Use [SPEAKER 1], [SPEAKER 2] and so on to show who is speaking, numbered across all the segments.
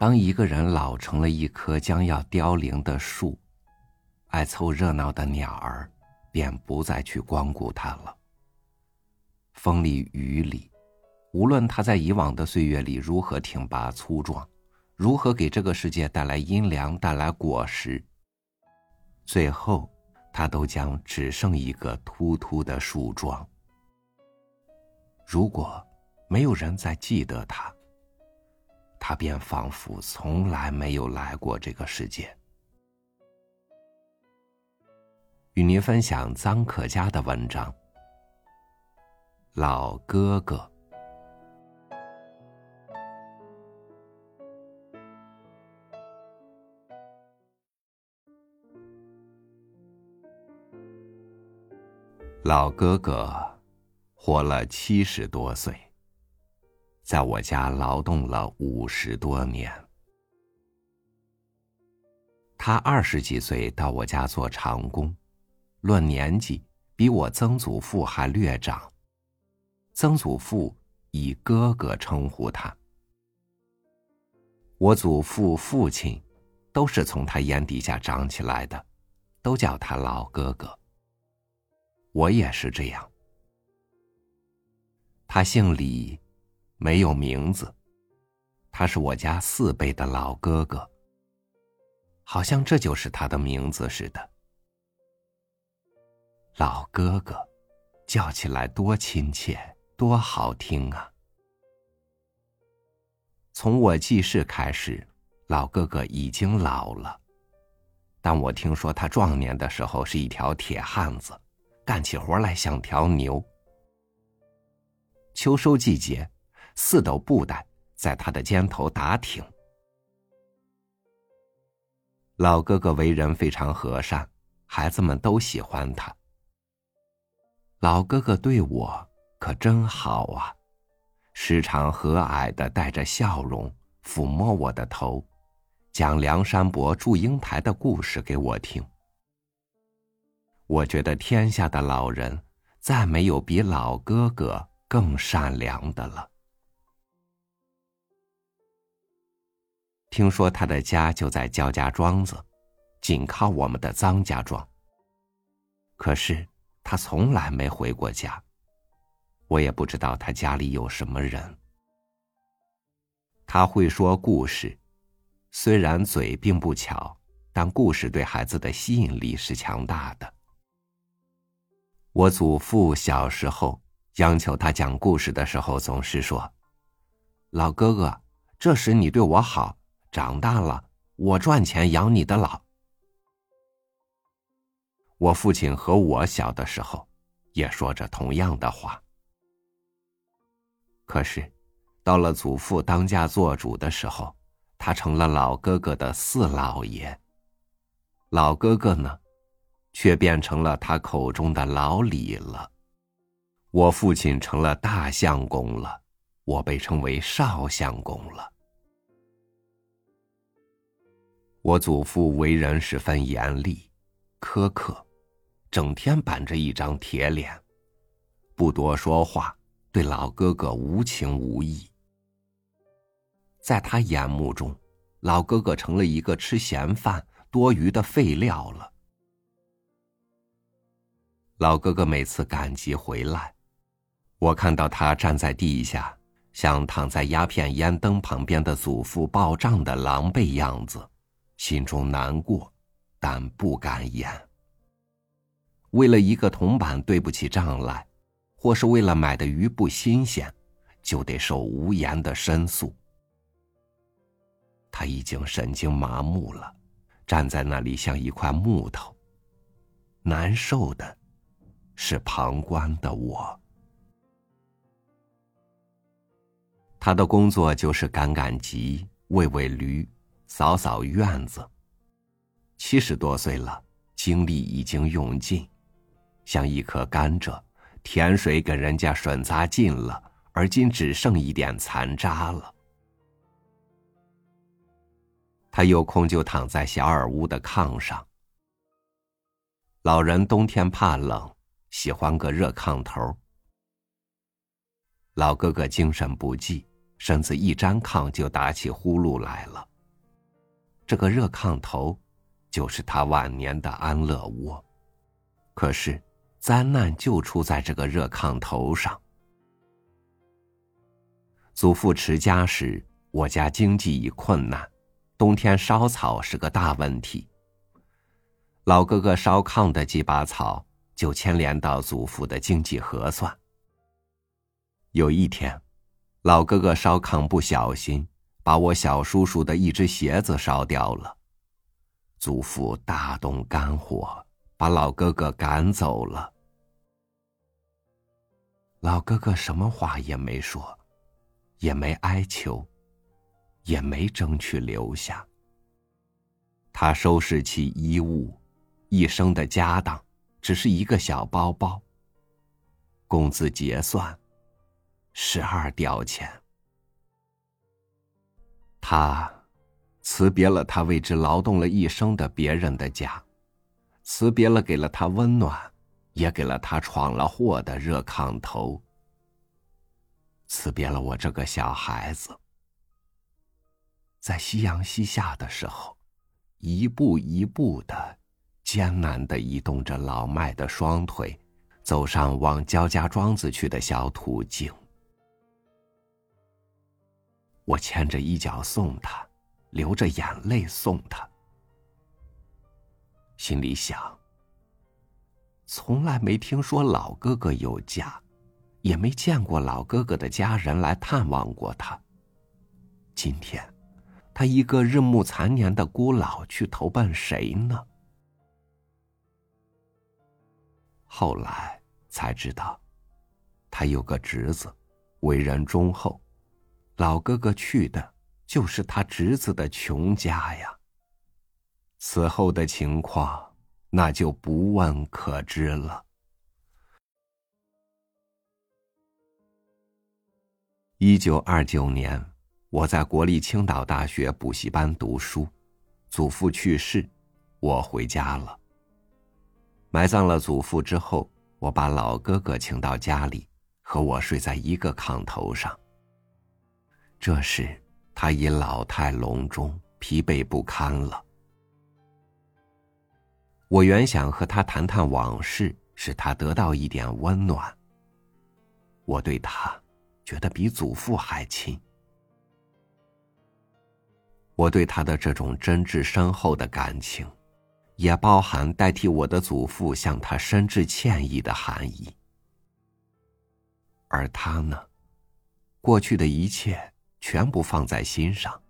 [SPEAKER 1] 当一个人老成了一棵将要凋零的树，爱凑热闹的鸟儿便不再去光顾他了。风里雨里，无论他在以往的岁月里如何挺拔粗壮，如何给这个世界带来阴凉、带来果实，最后，他都将只剩一个秃秃的树桩。如果没有人再记得他，他便仿佛从来没有来过这个世界。与您分享臧可嘉的文章。老哥哥，老哥哥活了七十多岁，在我家劳动了五十多年。他二十几岁到我家做长工，论年纪比我曾祖父还略长。曾祖父以哥哥称呼他，我祖父、父亲都是从他眼底下长起来的，都叫他老哥哥。我也是这样。他姓李，没有名字，他是我家四辈的老哥哥，好像这就是他的名字似的。老哥哥，叫起来多亲切。多好听啊！从我记事开始，老哥哥已经老了，但我听说他壮年的时候是一条铁汉子，干起活来像条牛。秋收季节，四斗布袋在他的肩头打挺。老哥哥为人非常和善，孩子们都喜欢他。老哥哥对我。可真好啊！时常和蔼的带着笑容抚摸我的头，讲梁山伯祝英台的故事给我听。我觉得天下的老人再没有比老哥哥更善良的了。听说他的家就在焦家庄子，紧靠我们的臧家庄。可是他从来没回过家。我也不知道他家里有什么人。他会说故事，虽然嘴并不巧，但故事对孩子的吸引力是强大的。我祖父小时候央求他讲故事的时候，总是说：“老哥哥，这时你对我好，长大了我赚钱养你的老。”我父亲和我小的时候，也说着同样的话。可是，到了祖父当家做主的时候，他成了老哥哥的四老爷。老哥哥呢，却变成了他口中的老李了。我父亲成了大相公了，我被称为少相公了。我祖父为人十分严厉、苛刻，整天板着一张铁脸，不多说话。对老哥哥无情无义，在他眼目中，老哥哥成了一个吃闲饭、多余的废料了。老哥哥每次赶集回来，我看到他站在地下，像躺在鸦片烟灯旁边的祖父报账的狼狈样子，心中难过，但不敢言。为了一个铜板对不起账来。或是为了买的鱼不新鲜，就得受无言的申诉。他已经神经麻木了，站在那里像一块木头。难受的，是旁观的我。他的工作就是赶赶集、喂喂驴、扫扫院子。七十多岁了，精力已经用尽，像一颗甘蔗。甜水给人家吮砸尽了，而今只剩一点残渣了。他有空就躺在小耳屋的炕上。老人冬天怕冷，喜欢个热炕头。老哥哥精神不济，身子一沾炕就打起呼噜来了。这个热炕头，就是他晚年的安乐窝。可是，灾难就出在这个热炕头上。祖父持家时，我家经济已困难，冬天烧草是个大问题。老哥哥烧炕的几把草，就牵连到祖父的经济核算。有一天，老哥哥烧炕不小心，把我小叔叔的一只鞋子烧掉了。祖父大动肝火，把老哥哥赶走了。老哥哥什么话也没说，也没哀求，也没争取留下。他收拾起衣物。一生的家当，只是一个小包包。工资结算，十二吊钱。他辞别了他为之劳动了一生的别人的家，辞别了给了他温暖，也给了他闯了祸的热炕头，辞别了我这个小孩子。在夕阳西下的时候，一步一步的。艰难的移动着老迈的双腿，走上往焦家庄子去的小途径。我牵着衣角送他，流着眼泪送他，心里想：从来没听说老哥哥有家，也没见过老哥哥的家人来探望过他。今天，他一个日暮残年的孤老，去投奔谁呢？后来才知道，他有个侄子，为人忠厚，老哥哥去的就是他侄子的穷家呀。此后的情况，那就不问可知了。一九二九年，我在国立青岛大学补习班读书，祖父去世，我回家了。埋葬了祖父之后，我把老哥哥请到家里，和我睡在一个炕头上。这时，他已老态龙钟，疲惫不堪了。我原想和他谈谈往事，使他得到一点温暖。我对他，觉得比祖父还亲。我对他的这种真挚深厚的感情。也包含代替我的祖父向他深致歉意的含义，而他呢，过去的一切全部放在心上，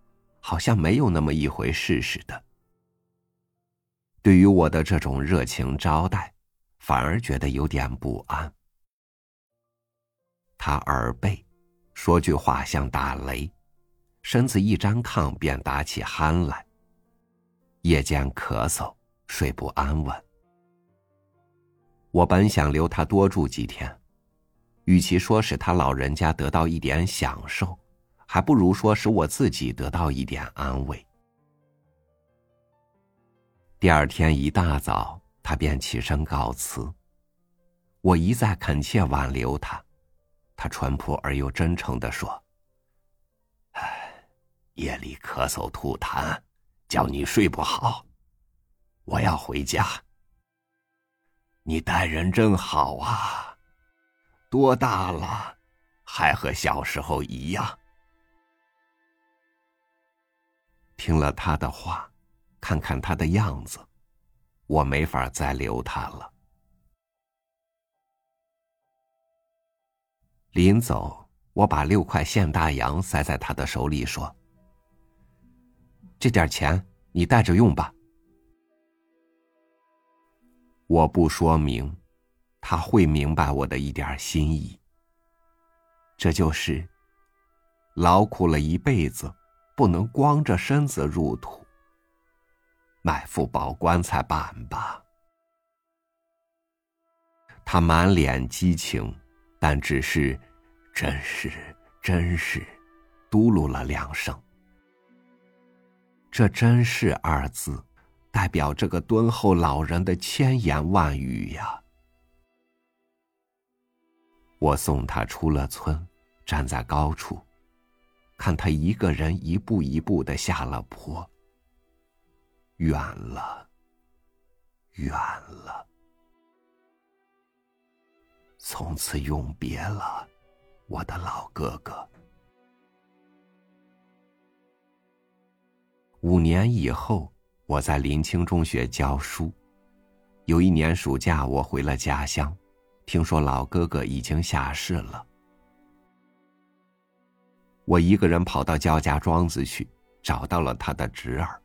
[SPEAKER 1] 好像没有那么一回事似的。对于我的这种热情招待，反而觉得有点不安。他耳背，说句话像打雷，身子一沾炕便打起鼾来，夜间咳嗽。睡不安稳。我本想留他多住几天，与其说使他老人家得到一点享受，还不如说使我自己得到一点安慰。第二天一大早，他便起身告辞。我一再恳切挽留他，他淳朴而又真诚的说：“唉，夜里咳嗽吐痰，叫你睡不好。”我要回家。你待人真好啊，多大了，还和小时候一样。听了他的话，看看他的样子，我没法再留他了。临走，我把六块现大洋塞在他的手里，说：“这点钱你带着用吧。”我不说明，他会明白我的一点心意。这就是劳苦了一辈子，不能光着身子入土，买副宝棺材板吧。他满脸激情，但只是“真是真是”，嘟噜了两声。这“真是”二字。代表这个敦厚老人的千言万语呀！我送他出了村，站在高处，看他一个人一步一步的下了坡，远了，远了，从此永别了，我的老哥哥。五年以后，我在临清中学教书。有一年暑假，我回了家乡，听说老哥哥已经下世了。我一个人跑到焦家庄子去，找到了他的侄儿，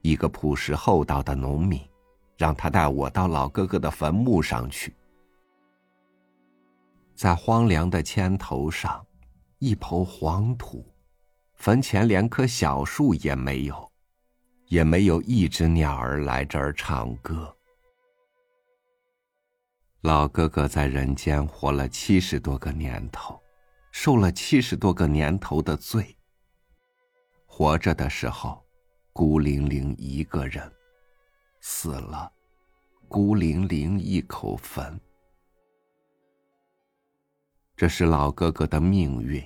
[SPEAKER 1] 一个朴实厚道的农民，让他带我到老哥哥的坟墓上去。在荒凉的牵头上，一抔黄土。坟前连棵小树也没有，也没有一只鸟儿来这儿唱歌。老哥哥在人间活了七十多个年头，受了七十多个年头的罪。活着的时候，孤零零一个人；死了，孤零零一口坟。这是老哥哥的命运。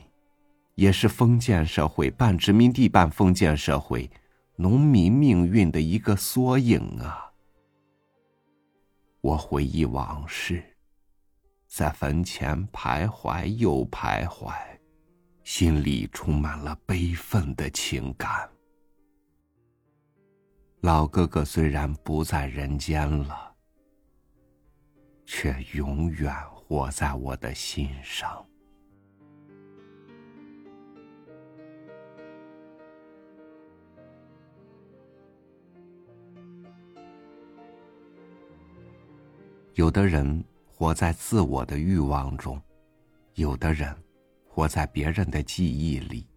[SPEAKER 1] 也是封建社会、半殖民地半封建社会、农民命运的一个缩影啊！我回忆往事，在坟前徘徊又徘徊，心里充满了悲愤的情感。老哥哥虽然不在人间了，却永远活在我的心上。有的人活在自我的欲望中，有的人活在别人的记忆里。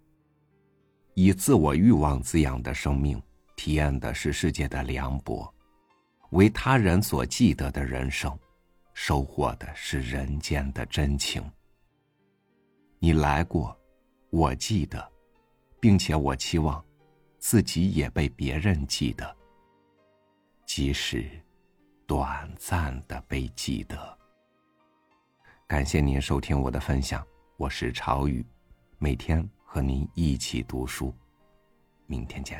[SPEAKER 1] 以自我欲望滋养的生命，体验的是世界的凉薄；为他人所记得的人生，收获的是人间的真情。你来过，我记得，并且我期望自己也被别人记得，即使。短暂的被记得。感谢您收听我的分享，我是朝雨，每天和您一起读书，明天见。